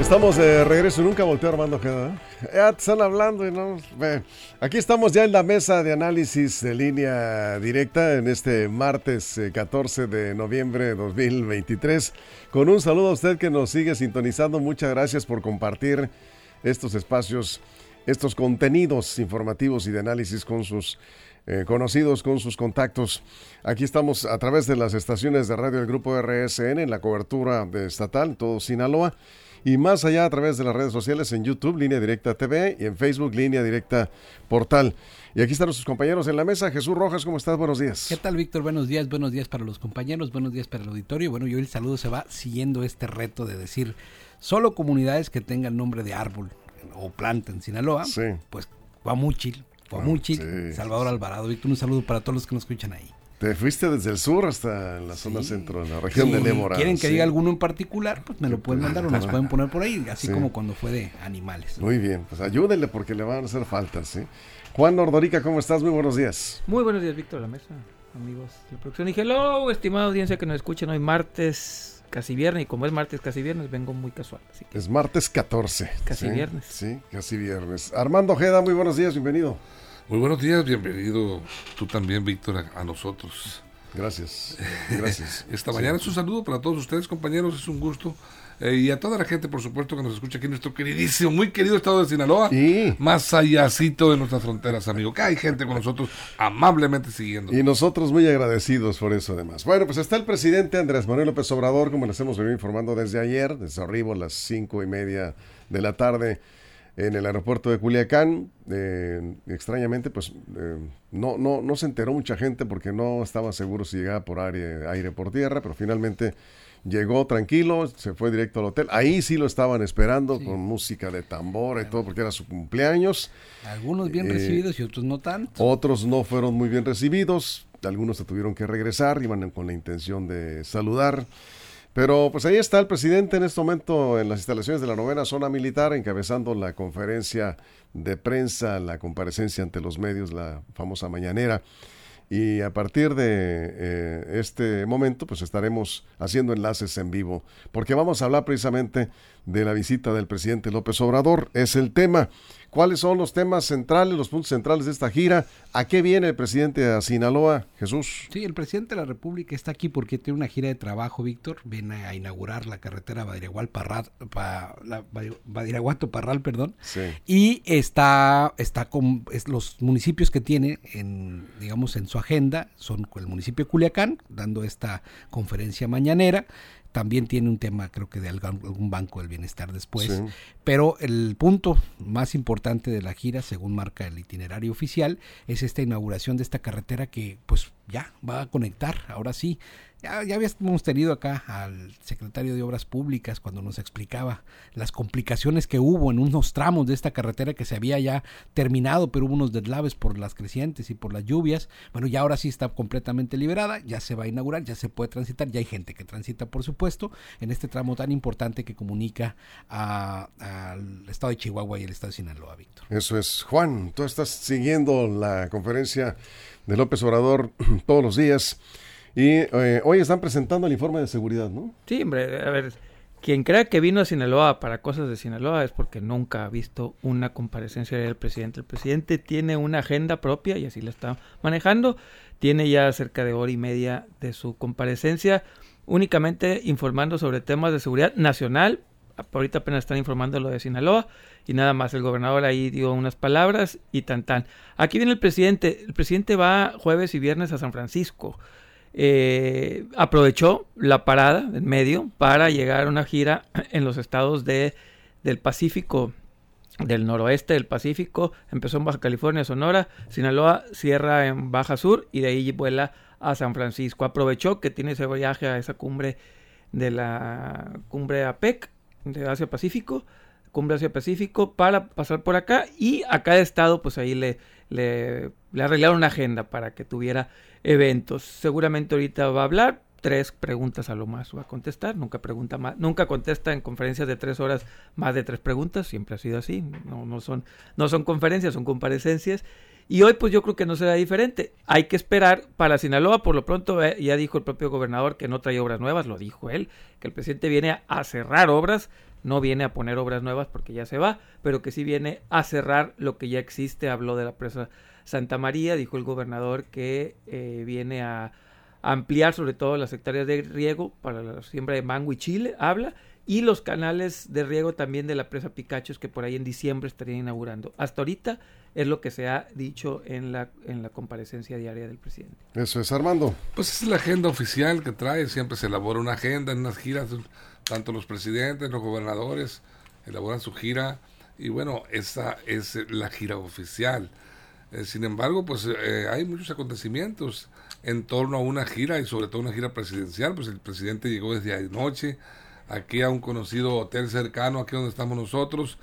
Estamos de regreso, nunca volteó Armando Ojeda. ¿eh? Ya te están hablando y no. Aquí estamos ya en la mesa de análisis de línea directa en este martes eh, 14 de noviembre de 2023. Con un saludo a usted que nos sigue sintonizando. Muchas gracias por compartir estos espacios, estos contenidos informativos y de análisis con sus eh, conocidos, con sus contactos. Aquí estamos a través de las estaciones de radio del grupo RSN en la cobertura estatal, todo Sinaloa y más allá a través de las redes sociales en YouTube, Línea Directa TV y en Facebook, Línea Directa Portal. Y aquí están nuestros compañeros en la mesa. Jesús Rojas, ¿cómo estás? Buenos días. ¿Qué tal, Víctor? Buenos días, buenos días para los compañeros, buenos días para el auditorio. Bueno, yo el saludo se va siguiendo este reto de decir solo comunidades que tengan nombre de árbol o planta en Sinaloa, Sí. pues Guamúchil, Guamúchil, sí, Salvador Alvarado. Víctor, un saludo para todos los que nos escuchan ahí. Te fuiste desde el sur hasta la zona Sí. centro, en la región Si de Lemora. quieren que sí. diga alguno en particular, pues me lo pueden mandar o nos pueden poner por ahí, así Sí. como cuando fue de animales. Muy bien, pues ayúdenle porque le van a hacer falta, ¿sí? Juan Nordorica, ¿cómo estás? Muy buenos días. Muy buenos días, Víctor, a la mesa, amigos de la producción. Y hello, estimada audiencia que nos escuchan hoy martes, casi viernes. Y como es martes, casi viernes, vengo muy casual. Así que Es martes 14. Casi ¿sí? viernes. Sí, casi viernes. Armando Ojeda, muy buenos días, bienvenido. Muy buenos días, bienvenido tú también, Víctor, a, a nosotros. Gracias, gracias. Esta mañana es un saludo para todos ustedes, compañeros, es un gusto. Eh, y a toda la gente, por supuesto, que nos escucha aquí en nuestro queridísimo, muy querido estado de Sinaloa. Más allácito de nuestras fronteras, amigo. Que hay gente con nosotros amablemente siguiendo. y nosotros muy agradecidos por eso además. Bueno, pues está el presidente Andrés Manuel López Obrador, como les hemos venido informando desde ayer, desde su arribo a las cinco y media de la tarde en el aeropuerto de Culiacán. Eh, extrañamente, pues eh, no, no, no se enteró mucha gente porque no estaba seguro si llegaba por aire, aire por tierra, pero finalmente llegó tranquilo, se fue directo al hotel. Ahí sí lo estaban esperando Sí. con música de tambor y todo porque era su cumpleaños. Algunos bien Eh, recibidos y otros no tanto. Otros no fueron muy bien recibidos, algunos se tuvieron que regresar, iban con la intención de saludar. Pero pues ahí está el presidente en este momento en las instalaciones de la novena zona militar, encabezando la conferencia de prensa, la comparecencia ante los medios, la famosa mañanera. Y a partir de eh, este momento, pues estaremos haciendo enlaces en vivo, porque vamos a hablar precisamente de la visita del presidente López Obrador. Es el tema. ¿Cuáles son los temas centrales, los puntos centrales de esta gira? ¿A qué viene el presidente a Sinaloa, Jesús? Sí, el presidente de la República está aquí porque tiene una gira de trabajo, Víctor. Viene a inaugurar la carretera Badiraguato-Parral, perdón. Sí. Y está, está con es los municipios que tiene en, digamos, en su agenda son el municipio de Culiacán, dando esta conferencia mañanera. También tiene un tema, creo que de algún, algún banco del bienestar después. Sí. Pero el punto más importante de la gira, según marca el itinerario oficial, es esta inauguración de esta carretera que, pues, ya va a conectar, ahora sí. Ya, ya habíamos tenido acá al secretario de Obras Públicas cuando nos explicaba las complicaciones que hubo en unos tramos de esta carretera que se había ya terminado, pero hubo unos deslaves por las crecientes y por las lluvias. Bueno, ya ahora sí está completamente liberada, ya se va a inaugurar, ya se puede transitar, ya hay gente que transita, por supuesto, en este tramo tan importante que comunica al estado de Chihuahua y el estado de Sinaloa, Víctor. Eso es. Juan, tú estás siguiendo la conferencia de López Obrador todos los días. Y eh, hoy están presentando el informe de seguridad, ¿no? Sí, hombre, a ver, quien crea que vino a Sinaloa para cosas de Sinaloa es porque nunca ha visto una comparecencia del presidente. El presidente tiene una agenda propia y así la está manejando. Tiene ya cerca de hora y media de su comparecencia, únicamente informando sobre temas de seguridad nacional. Ahorita apenas están informando lo de Sinaloa y nada más. El gobernador ahí dio unas palabras y tan tan. Aquí viene el presidente. El presidente va jueves y viernes a San Francisco eh, aprovechó la parada en medio para llegar a una gira en los estados de, del Pacífico, del noroeste del Pacífico. Empezó en Baja California, Sonora, Sinaloa, cierra en Baja Sur y de ahí vuela a San Francisco. Aprovechó que tiene ese viaje a esa cumbre de la cumbre APEC de Asia Pacífico, cumbre Asia Pacífico, para pasar por acá. Y a cada estado pues ahí le, le, le arreglaron una agenda para que tuviera eventos. Seguramente ahorita va a hablar, tres preguntas a lo más va a contestar, nunca pregunta más, nunca contesta en conferencias de tres horas más de tres preguntas, siempre ha sido así, no, no son, no son conferencias, son comparecencias. Y hoy pues yo creo que no será diferente. Hay que esperar para Sinaloa, por lo pronto eh, ya dijo el propio gobernador que no trae obras nuevas, lo dijo él, que el presidente viene a cerrar obras, no viene a poner obras nuevas porque ya se va, pero que sí viene a cerrar lo que ya existe. Habló de la presa Santa María, dijo el gobernador que eh, viene a ampliar sobre todo las hectáreas de riego para la siembra de mango y chile, habla, y los canales de riego también de la presa Picachos que por ahí en diciembre estarían inaugurando. Hasta ahorita es lo que se ha dicho en la, en la comparecencia diaria del presidente. Eso es, Armando. Pues es la agenda oficial que trae, siempre se elabora una agenda en unas giras, tanto los presidentes, los gobernadores elaboran su gira y bueno, esa es la gira oficial. Eh, sin embargo, pues eh, hay muchos acontecimientos en torno a una gira y sobre todo una gira presidencial, pues el presidente llegó desde anoche aquí a un conocido hotel cercano, aquí donde estamos nosotros,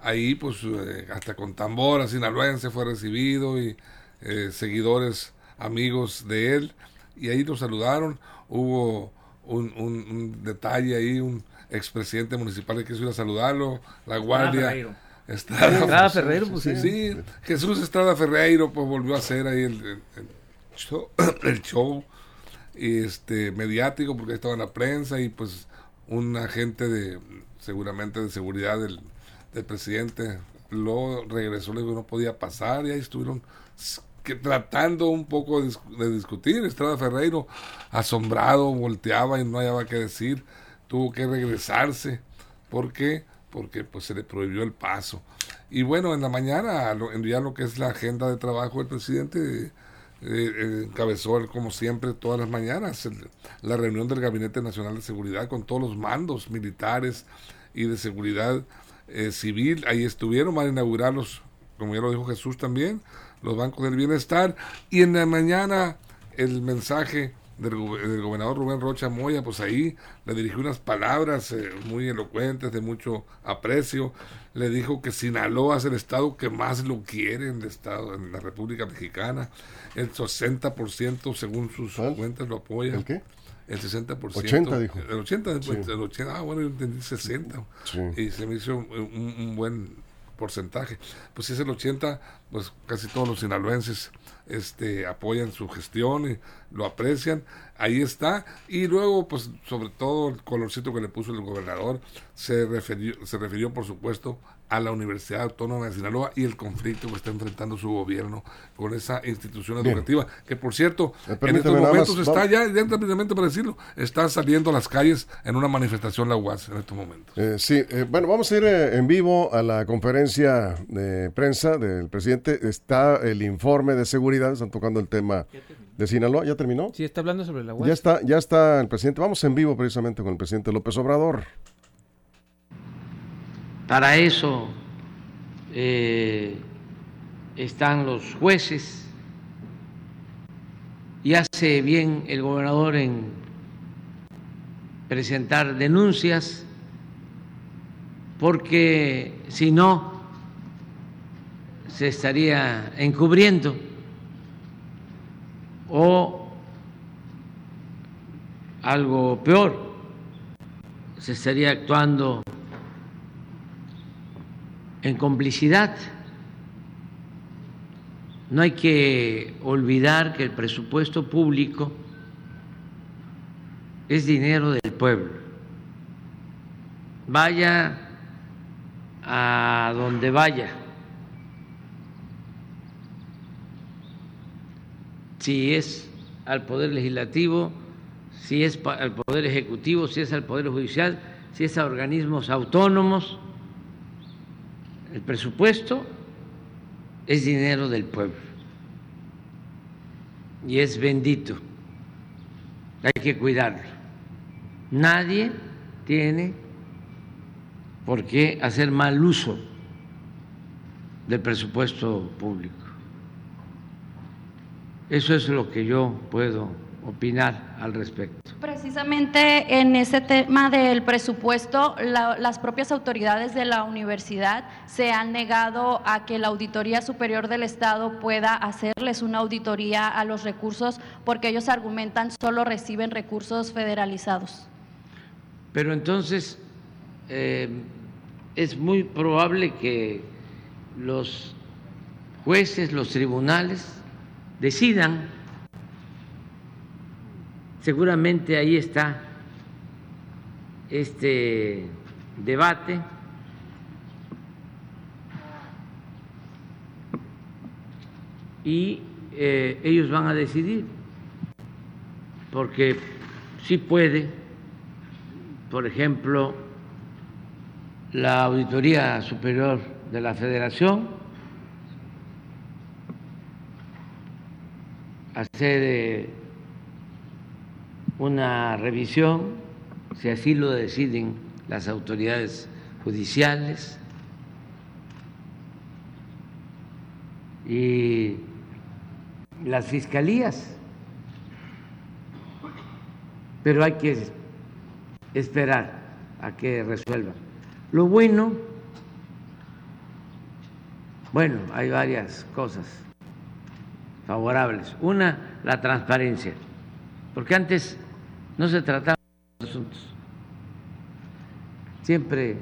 ahí pues eh, hasta con tambora sinaloense fue recibido y eh, seguidores, amigos de él, y ahí lo saludaron, hubo un, un, detalle ahí, un expresidente municipal que quiso ir a saludarlo, la guardia... Estrada, Ferreiro, pues sí. Jesús Estrada Ferreiro pues volvió a hacer ahí el el show y este mediático porque estaba en la prensa y pues un agente de seguramente de seguridad del, presidente lo regresó, le dijo no podía pasar y ahí estuvieron que, tratando un poco de, discutir. Estrada Ferreiro, asombrado, volteaba y no hallaba qué decir, tuvo que regresarse. ¿Por qué? Porque pues se le prohibió el paso. Y bueno, en la mañana, en ya lo que es la agenda de trabajo del presidente, eh, encabezó, como siempre, todas las mañanas la reunión del Gabinete Nacional de Seguridad con todos los mandos militares y de seguridad eh, civil. Ahí estuvieron, van a inaugurarlos, como ya lo dijo Jesús también, los bancos del bienestar. Y en la mañana el mensaje del, gobernador Rubén Rocha Moya, pues ahí le dirigió unas palabras eh, muy elocuentes, de mucho aprecio. Le dijo que Sinaloa es el estado que más lo quiere en el estado, en la República Mexicana el 60% según sus cuentas lo apoya. ¿El qué? El 60%. 80 dijo. El 80, el 80 ah, bueno, yo entendí 60. Y se me hizo un, buen porcentaje. Pues si es el 80, pues casi todos los sinaloenses este, apoyan su gestión lo aprecian. Ahí está. Y luego, pues sobre todo el colorcito que le puso el gobernador, se refirió, se refirió por supuesto a la Universidad Autónoma de Sinaloa y el conflicto que está enfrentando su gobierno con esa institución educativa, que por cierto, en estos momentos está ya, ya rápidamente para decirlo, está saliendo a las calles en una manifestación la UAS en estos momentos. Eh, sí, eh, bueno, vamos a ir eh, en vivo a la conferencia de prensa del presidente. Está el informe de seguridad, están tocando el tema de Sinaloa. ¿Ya terminó? Sí, está hablando sobre la UAS. Ya está, ya está el presidente. Vamos en vivo precisamente con el presidente López Obrador. Para eso eh, están los jueces. Y hace bien el gobernador en presentar denuncias porque si no se estaría encubriendo. O algo peor, se estaría actuando en complicidad. No hay que olvidar que el presupuesto público es dinero del pueblo. Vaya a donde vaya. Si es al Poder Legislativo, si es al Poder Ejecutivo, si es al Poder Judicial, si es a organismos autónomos, el presupuesto es dinero del pueblo y es bendito. Hay que cuidarlo. Nadie tiene por qué hacer mal uso del presupuesto público. Eso es lo que yo puedo opinar al respecto. Precisamente en ese tema del presupuesto, la, las propias autoridades de la universidad se han negado a que la Auditoría Superior del Estado pueda hacerles una auditoría a los recursos porque ellos argumentan solo reciben recursos federalizados. Pero entonces eh, es muy probable que los jueces, los tribunales decidan. Seguramente ahí está este debate. Y eh, ellos van a decidir, porque sí puede, por ejemplo, la Auditoría Superior de la Federación hacer eh, una revisión, si así lo deciden las autoridades judiciales, y las fiscalías, pero hay que esperar a que resuelvan. Lo bueno, bueno, hay varias cosas favorables. Una, la transparencia, porque antes no se trataban los asuntos, siempre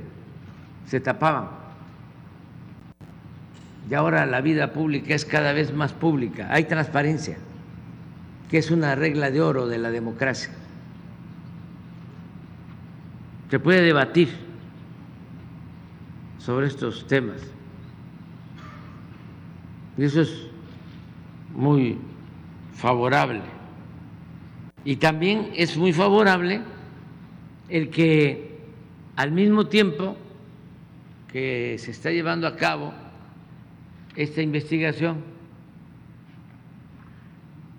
se tapaban. Y ahora la vida pública es cada vez más pública, hay transparencia, que es una regla de oro de la democracia. Se puede debatir sobre estos temas. Y eso es muy favorable. Y también es muy favorable el que al mismo tiempo que se está llevando a cabo esta investigación,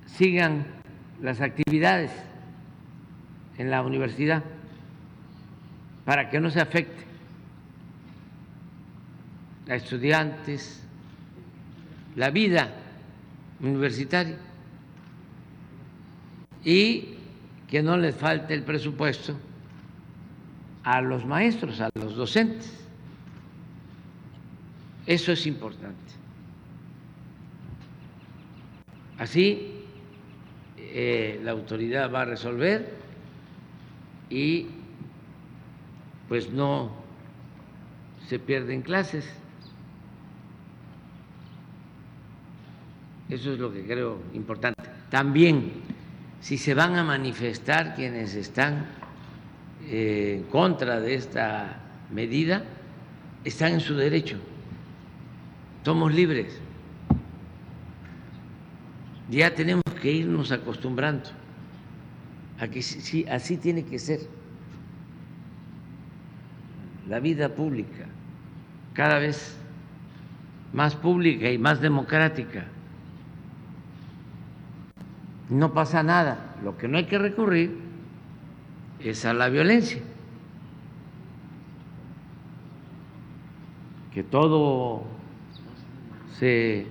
sigan las actividades en la universidad para que no se afecte a estudiantes, la vida universitaria y que no les falte el presupuesto a los maestros, a los docentes. Eso es importante. Así eh, la autoridad va a resolver y pues no se pierden clases. Eso es lo que creo importante. También, si se van a manifestar quienes están eh, en contra de esta medida, están en su derecho. Somos libres. Ya tenemos que irnos acostumbrando a que sí, así tiene que ser la vida pública, cada vez más pública y más democrática no pasa nada. Lo que no hay que recurrir es a la violencia. Que todo se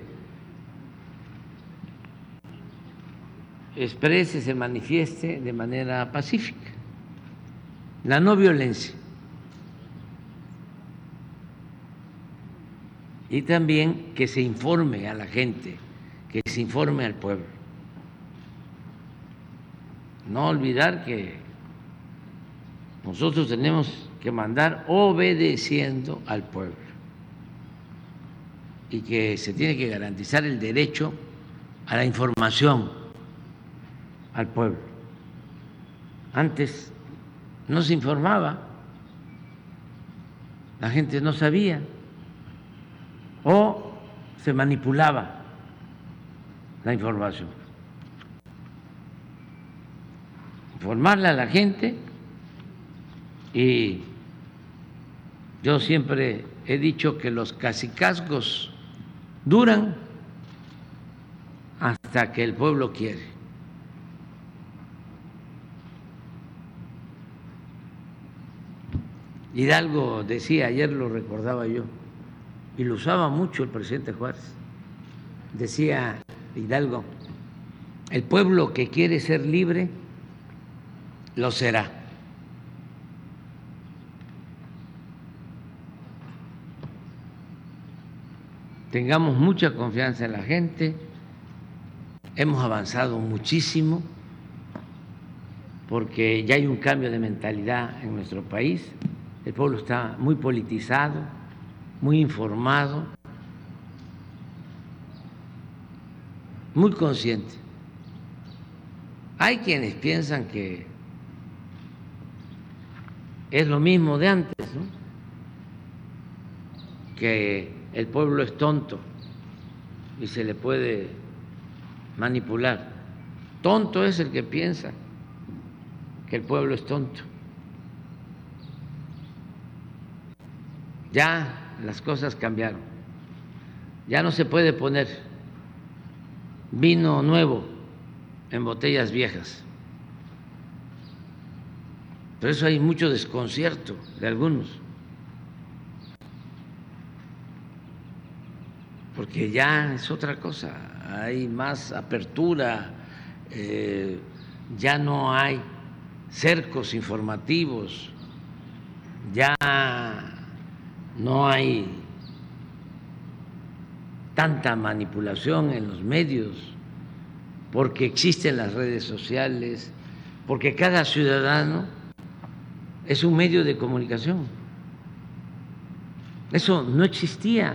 exprese, se manifieste de manera pacífica. La no violencia. Y también que se informe a la gente, que se informe al pueblo. No olvidar que nosotros tenemos que mandar obedeciendo al pueblo y que se tiene que garantizar el derecho a la información al pueblo. Antes no se informaba, la gente no sabía o se manipulaba la información. Informarle a la gente y yo siempre he dicho que los casicazgos duran hasta que el pueblo quiere. Hidalgo decía, ayer lo recordaba yo, y lo usaba mucho el presidente Juárez, decía Hidalgo, el pueblo que quiere ser libre lo será. Tengamos mucha confianza en la gente, hemos avanzado muchísimo porque ya hay un cambio de mentalidad en nuestro país, el pueblo está muy politizado, muy informado, muy consciente. Hay quienes piensan que es lo mismo de antes, ¿no? que el pueblo es tonto y se le puede manipular. Tonto es el que piensa que el pueblo es tonto. Ya las cosas cambiaron. Ya no se puede poner vino nuevo en botellas viejas. Por eso hay mucho desconcierto de algunos. Porque ya es otra cosa, hay más apertura, eh, ya no hay cercos informativos, ya no hay tanta manipulación en los medios, porque existen las redes sociales, porque cada ciudadano es un medio de comunicación. Eso no existía,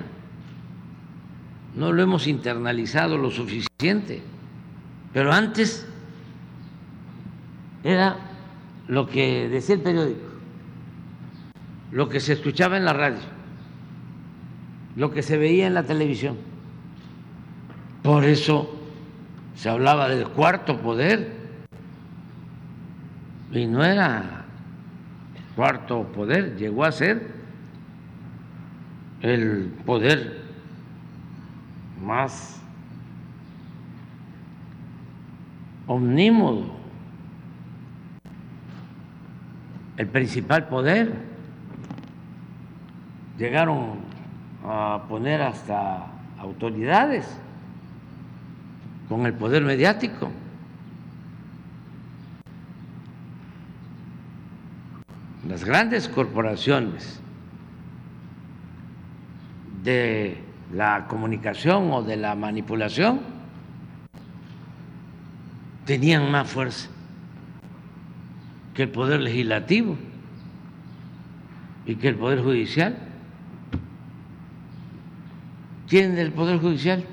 no lo hemos internalizado lo suficiente, pero antes era lo que decía el periódico, lo que se escuchaba en la radio, lo que se veía en la televisión. Por eso se hablaba del cuarto poder y no era cuarto poder, llegó a ser el poder más omnímodo el principal poder. Llegaron a poner hasta autoridades con el poder mediático. Las grandes corporaciones de la comunicación o de la manipulación tenían más fuerza que el Poder Legislativo y que el Poder Judicial. ¿Quién del Poder Judicial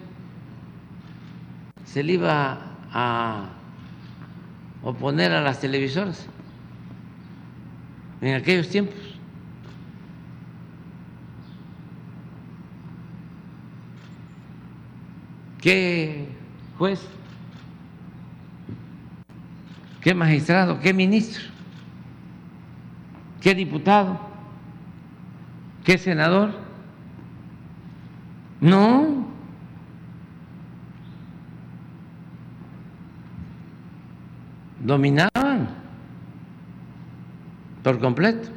se le iba a oponer a las televisoras en aquellos tiempos? ¿Qué juez? ¿Qué magistrado? ¿Qué ministro? ¿Qué diputado? ¿Qué senador? No. Dominaban por completo,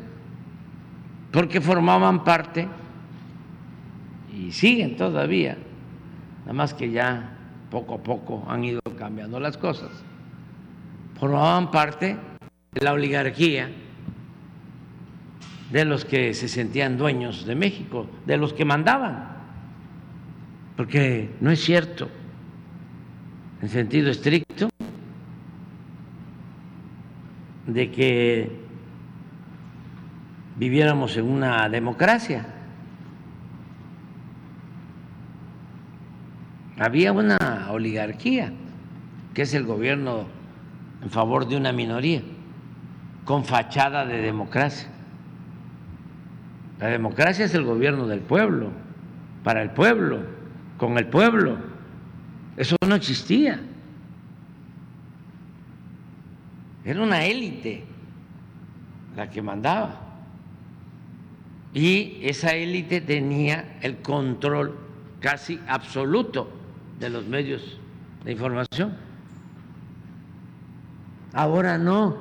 porque formaban parte y siguen todavía, nada más que ya poco a poco han ido cambiando las cosas. Formaban parte de la oligarquía de los que se sentían dueños de México, de los que mandaban, porque no es cierto, en sentido estricto, de que viviéramos en una democracia. Había una oligarquía, que es el gobierno en favor de una minoría, con fachada de democracia. La democracia es el gobierno del pueblo, para el pueblo, con el pueblo. Eso no existía. Era una élite la que mandaba. Y esa élite tenía el control casi absoluto de los medios de información. Ahora no.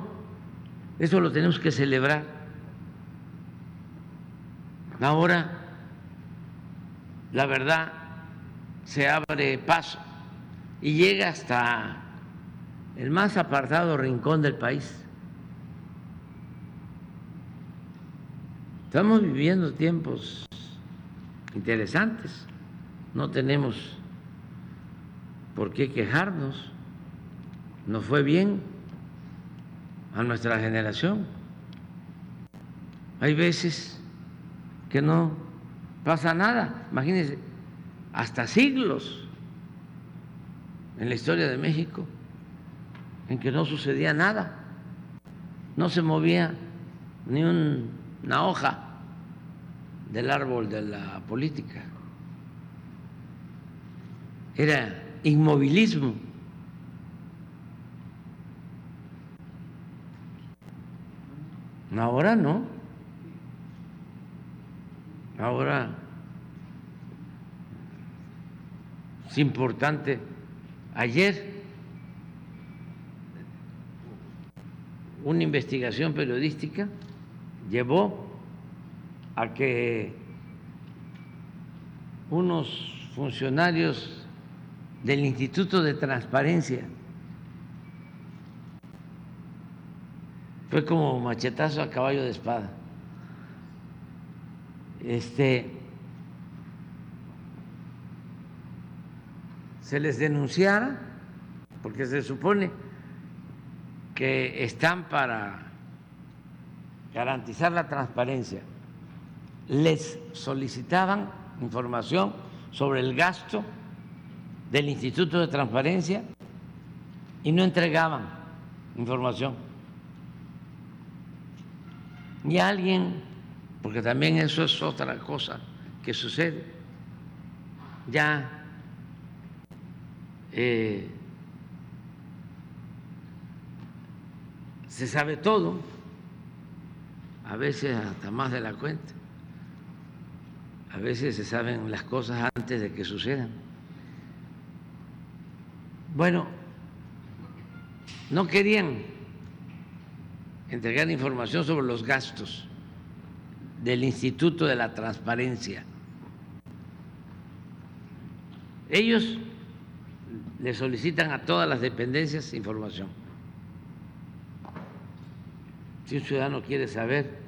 Eso lo tenemos que celebrar. Ahora la verdad se abre paso y llega hasta el más apartado rincón del país. Estamos viviendo tiempos interesantes. No tenemos por qué quejarnos. Nos fue bien a nuestra generación. Hay veces que no pasa nada. Imagínense, hasta siglos en la historia de México en que no sucedía nada. No se movía ni una hoja del árbol de la política. Era inmovilismo. Ahora no. Ahora es importante. Ayer una investigación periodística llevó a que unos funcionarios del Instituto de Transparencia fue como machetazo a caballo de espada. Este se les denunciara porque se supone que están para garantizar la transparencia, les solicitaban información sobre el gasto del Instituto de Transparencia y no entregaban información. Y alguien, porque también eso es otra cosa que sucede, ya eh, se sabe todo, a veces hasta más de la cuenta. A veces se saben las cosas antes de que sucedan. Bueno, no querían entregar información sobre los gastos del Instituto de la Transparencia. Ellos le solicitan a todas las dependencias información. Si un ciudadano quiere saber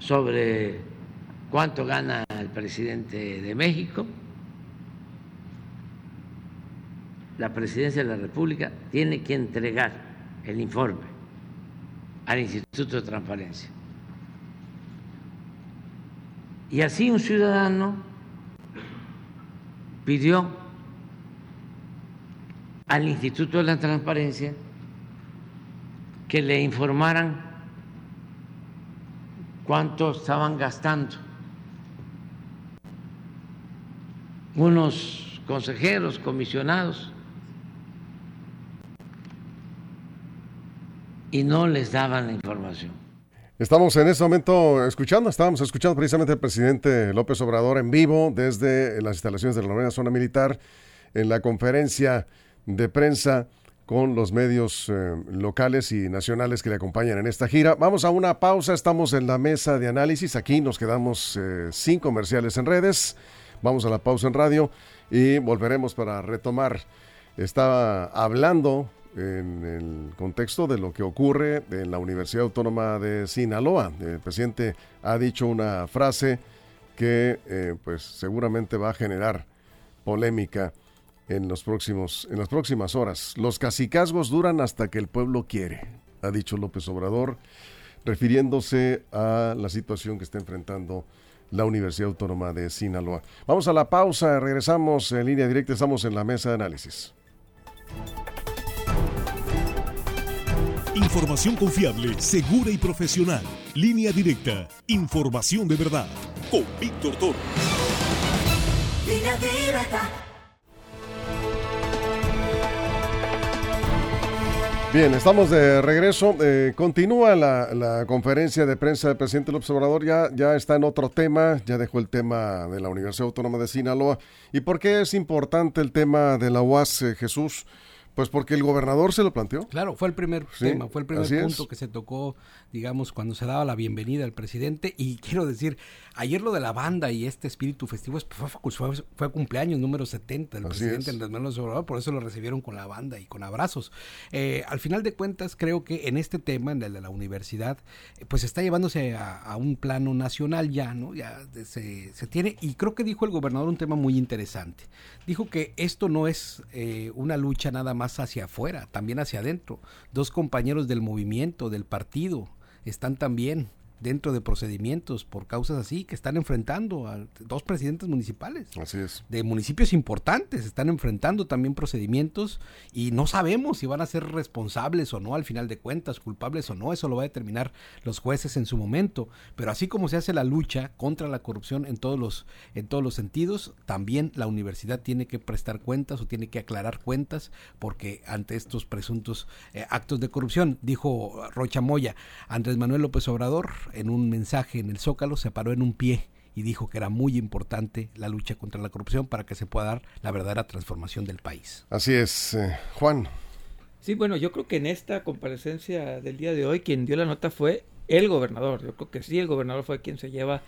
sobre cuánto gana el presidente de México, la presidencia de la República tiene que entregar el informe al Instituto de Transparencia. Y así un ciudadano pidió al Instituto de la Transparencia que le informaran cuánto estaban gastando unos consejeros, comisionados, y no les daban la información. Estamos en este momento escuchando, estábamos escuchando precisamente al presidente López Obrador en vivo desde las instalaciones de la novena zona militar en la conferencia de prensa con los medios eh, locales y nacionales que le acompañan en esta gira. Vamos a una pausa, estamos en la mesa de análisis, aquí nos quedamos eh, sin comerciales en redes, vamos a la pausa en radio y volveremos para retomar. Estaba hablando en el contexto de lo que ocurre en la Universidad Autónoma de Sinaloa. El presidente ha dicho una frase que eh, pues seguramente va a generar polémica en, los próximos, en las próximas horas. Los cacicazgos duran hasta que el pueblo quiere, ha dicho López Obrador, refiriéndose a la situación que está enfrentando la Universidad Autónoma de Sinaloa. Vamos a la pausa, regresamos en línea directa, estamos en la mesa de análisis. Información confiable, segura y profesional. Línea directa. Información de verdad. Con Víctor Toro. Línea directa. Bien, estamos de regreso. Eh, continúa la, conferencia de prensa del presidente López Obrador. Ya, está en otro tema, ya dejó el tema de la Universidad Autónoma de Sinaloa. ¿Y por qué es importante el tema de la UAS, eh, Jesús? Pues porque el gobernador se lo planteó. Claro, fue el primer tema, fue el primer punto que se tocó, digamos, cuando se daba la bienvenida al presidente. Y quiero decir, ayer lo de la banda y este espíritu festivo fue, fue, cumpleaños número 70 del presidente Andrés Manuel Obrador, por eso lo recibieron con la banda y con abrazos. Eh, al final de cuentas, creo que en este tema, en el de la universidad, pues está llevándose a, un plano nacional ya, ¿no? Ya se, se, tiene, y creo que dijo el gobernador un tema muy interesante. Dijo que esto no es eh, una lucha nada más más hacia afuera, también hacia adentro. Dos compañeros del movimiento, del partido, están también dentro de procedimientos por causas así que están enfrentando a dos presidentes municipales. Así es. De municipios importantes, están enfrentando también procedimientos y no sabemos si van a ser responsables o no al final de cuentas, culpables o no, eso lo va a determinar los jueces en su momento, pero así como se hace la lucha contra la corrupción en todos los en todos los sentidos, también la universidad tiene que prestar cuentas o tiene que aclarar cuentas porque ante estos presuntos eh, actos de corrupción, dijo Rocha Moya, Andrés Manuel López Obrador en un mensaje en el Zócalo se paró en un pie y dijo que era muy importante la lucha contra la corrupción para que se pueda dar la verdadera transformación del país. Así es, eh, Juan. Sí, bueno, yo creo que en esta comparecencia del día de hoy quien dio la nota fue el gobernador. Yo creo que sí, el gobernador fue quien se lleva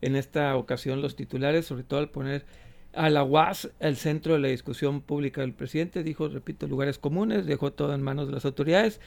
en esta ocasión los titulares, sobre todo al poner a la UAS el centro de la discusión pública del presidente. Dijo, repito, lugares comunes, dejó todo en manos de las autoridades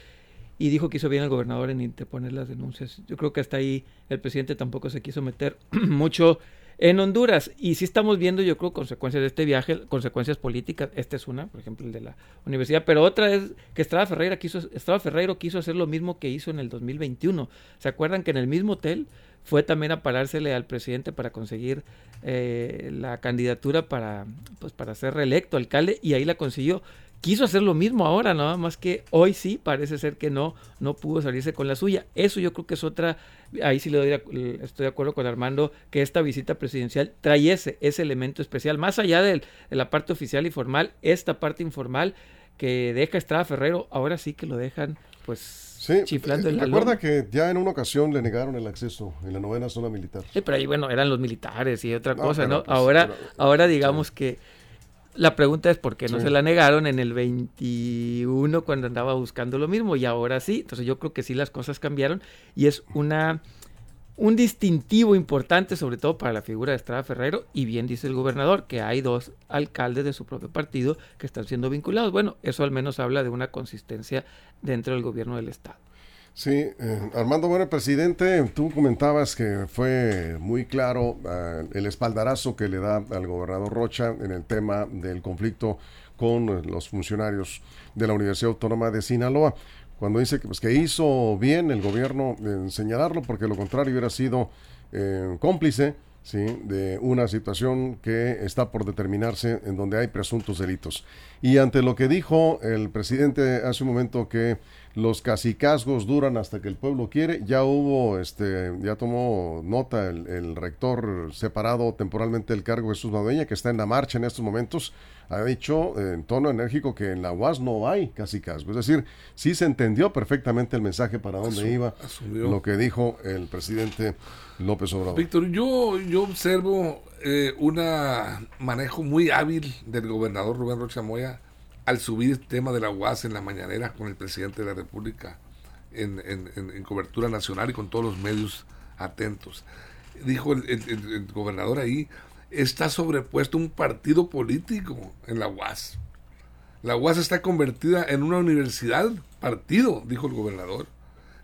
y dijo que hizo bien el gobernador en interponer las denuncias. Yo creo que hasta ahí el presidente tampoco se quiso meter mucho en Honduras. Y sí estamos viendo, yo creo, consecuencias de este viaje, consecuencias políticas. Esta es una, por ejemplo, el de la universidad. Pero otra es que Estrada Ferreira quiso, Estrada Ferreiro quiso hacer lo mismo que hizo en el 2021. ¿Se acuerdan que en el mismo hotel fue también a parársele al presidente para conseguir eh, la candidatura para, pues, para ser reelecto alcalde? Y ahí la consiguió quiso hacer lo mismo ahora, nada más que hoy sí parece ser que no, no pudo salirse con la suya. Eso yo creo que es otra, ahí sí le doy, estoy de acuerdo con Armando, que esta visita presidencial trae ese, elemento especial, más allá de, la parte oficial y formal, esta parte informal que deja Estrada Ferrero, ahora sí que lo dejan pues chiflando en la Recuerda que ya en una ocasión le negaron el acceso en la novena zona militar. Sí, pero ahí bueno, eran los militares y otra cosa, ¿no? Pues, ahora, ahora digamos que la pregunta es por qué no se la negaron en el 21 cuando andaba buscando lo mismo y ahora sí. Entonces yo creo que sí las cosas cambiaron y es una un distintivo importante sobre todo para la figura de Estrada Ferrero y bien dice el gobernador que hay dos alcaldes de su propio partido que están siendo vinculados. Bueno, eso al menos habla de una consistencia dentro del gobierno del estado. Sí, eh, Armando, bueno, presidente, tú comentabas que fue muy claro ah, el espaldarazo que le da al gobernador Rocha en el tema del conflicto con los funcionarios de la Universidad Autónoma de Sinaloa, cuando dice que, pues, que hizo bien el gobierno en señalarlo, porque lo contrario hubiera sido eh, cómplice ¿sí? de una situación que está por determinarse en donde hay presuntos delitos. Y ante lo que dijo el presidente hace un momento que los casicazgos duran hasta que el pueblo quiere. Ya hubo, este, ya tomó nota el, rector separado temporalmente del cargo Jesús Madueña, que está en la marcha en estos momentos, ha dicho en tono enérgico que en la UAS no hay casicazgo. Es decir, sí se entendió perfectamente el mensaje para dónde iba lo que dijo el presidente López Obrador. Víctor, yo, yo observo eh, un manejo muy hábil del gobernador Rubén Rocha Moya al subir el tema de la UAS en la mañanera con el presidente de la República en, cobertura nacional y con todos los medios atentos. Dijo el, gobernador ahí, está sobrepuesto un partido político en la UAS. La UAS está convertida en una universidad partido, dijo el gobernador.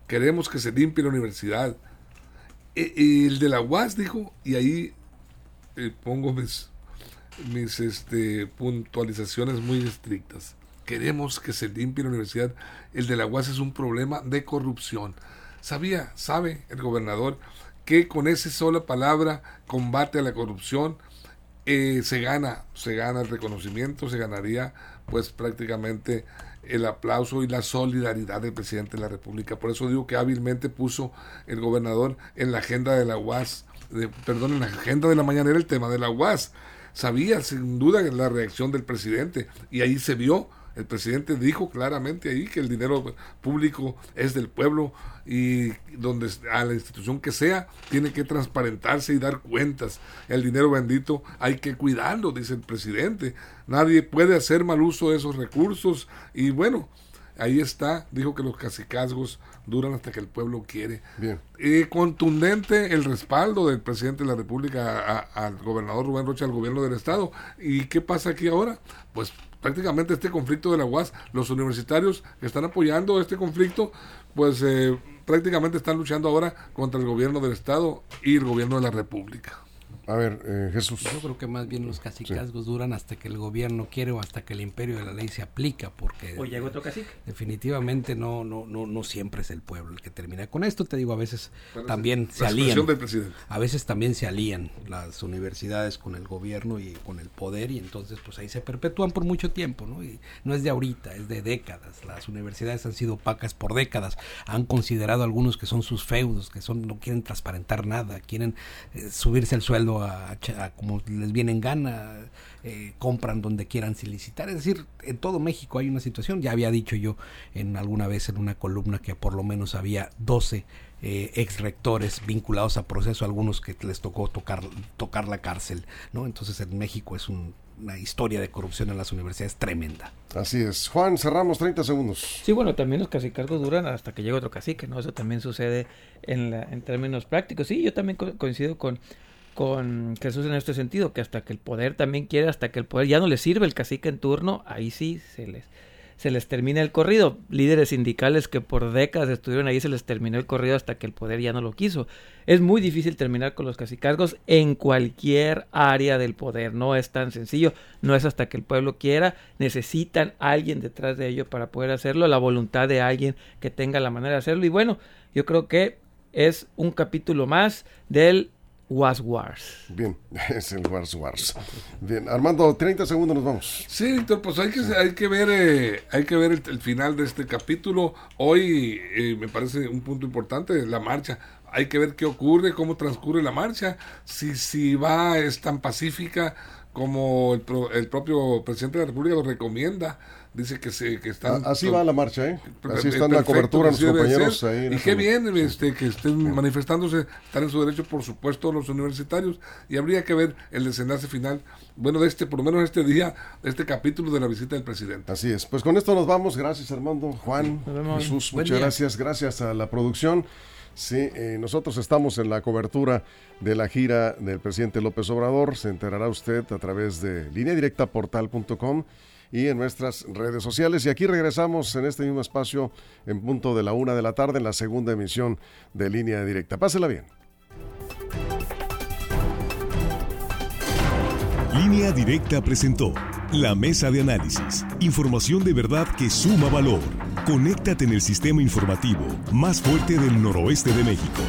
Queremos que se limpie la universidad. E, el de la UAS dijo, y ahí eh, pongo mis, mis este, puntualizaciones muy estrictas. Queremos que se limpie la universidad. El de la UAS es un problema de corrupción. Sabía, sabe el gobernador que con esa sola palabra combate a la corrupción eh, se gana, se gana el reconocimiento, se ganaría pues prácticamente el aplauso y la solidaridad del presidente de la República. Por eso digo que hábilmente puso el gobernador en la agenda de la UAS, perdón, en la agenda de la mañana era el tema de la UAS sabía sin duda la reacción del presidente y ahí se vio El presidente dijo claramente ahí que el dinero público es del pueblo y donde a la institución que sea tiene que transparentarse y dar cuentas. El dinero bendito hay que cuidarlo, dice el presidente. Nadie puede hacer mal uso de esos recursos y bueno, ahí está, dijo que los cacicazgos duran hasta que el pueblo quiere. Bien. Y contundente el respaldo del presidente de la República al gobernador Rubén Rocha, al gobierno del Estado. ¿Y qué pasa aquí ahora? Pues prácticamente este conflicto de la UAS, los universitarios que están apoyando este conflicto, pues eh, prácticamente están luchando ahora contra el gobierno del Estado y el gobierno de la República. A ver, eh, Jesús. Yo creo que más bien los cacicazgos duran hasta que el gobierno quiere o hasta que el imperio de la ley se aplica, porque o llega otro cacique. Definitivamente no, no, no, no siempre es el pueblo el que termina con esto. Te digo, a veces también se alían. A veces también se alían las universidades con el gobierno y con el poder y entonces pues ahí se perpetúan por mucho tiempo, ¿no? Y no es de ahorita, es de décadas. Las universidades han sido opacas por décadas. Han considerado algunos que son sus feudos, que son no quieren transparentar nada, quieren eh, subirse el sueldo a, como les viene en gana, eh, compran donde quieran sin licitar. Es decir, en todo México hay una situación, ya había dicho yo en alguna vez en una columna que por lo menos había 12 eh, ex rectores vinculados a proceso, algunos que les tocó tocar, tocar la cárcel, ¿no? Entonces en México es una historia de corrupción en las universidades tremenda. Así es. Juan, cerramos 30 segundos. Sí, bueno, también los cacicargos duran hasta que llega otro cacique, ¿no? Eso también sucede en, en términos prácticos. Sí, yo también coincido con con Jesús en este sentido, que hasta que el poder también quiere, hasta que el poder ya no le sirve el cacique en turno, ahí sí se les, se les termina el corrido. Líderes sindicales que por décadas estuvieron ahí se les terminó el corrido hasta que el poder ya no lo quiso. Es muy difícil terminar con los cacicazgos en cualquier área del poder, no es tan sencillo, no es hasta que el pueblo quiera, necesitan alguien detrás de ello para poder hacerlo, la voluntad de alguien que tenga la manera de hacerlo y bueno, yo creo que es un capítulo más del Was Wars. Bien, es el Wars Wars. Bien, Armando, 30 segundos nos vamos. Sí, pues hay que, hay que ver, eh, hay que ver el, final de este capítulo. Hoy eh, me parece un punto importante, la marcha. Hay que ver qué ocurre, cómo transcurre la marcha, si, si va, es tan pacífica como el, el propio presidente de la República lo recomienda dice que se que están así va la marcha eh así está la cobertura los compañeros ahí y qué bien este que estén manifestándose están en su derecho por supuesto los universitarios y habría que ver el desenlace final bueno de este por lo menos este día de este capítulo de la visita del presidente. Así es. Pues con esto nos vamos. Gracias Armando Juan Jesús muchas gracias. Gracias a la producción. Sí, eh, nosotros estamos en la cobertura de la gira del presidente López Obrador. Se enterará usted a través de lineadirectaportal.com y en nuestras redes sociales. Y aquí regresamos en este mismo espacio en punto de la una de la tarde en la segunda emisión de Línea Directa. Pásela bien. Línea Directa presentó la mesa de análisis. Información de verdad que suma valor. Conéctate en el sistema informativo más fuerte del noroeste de México.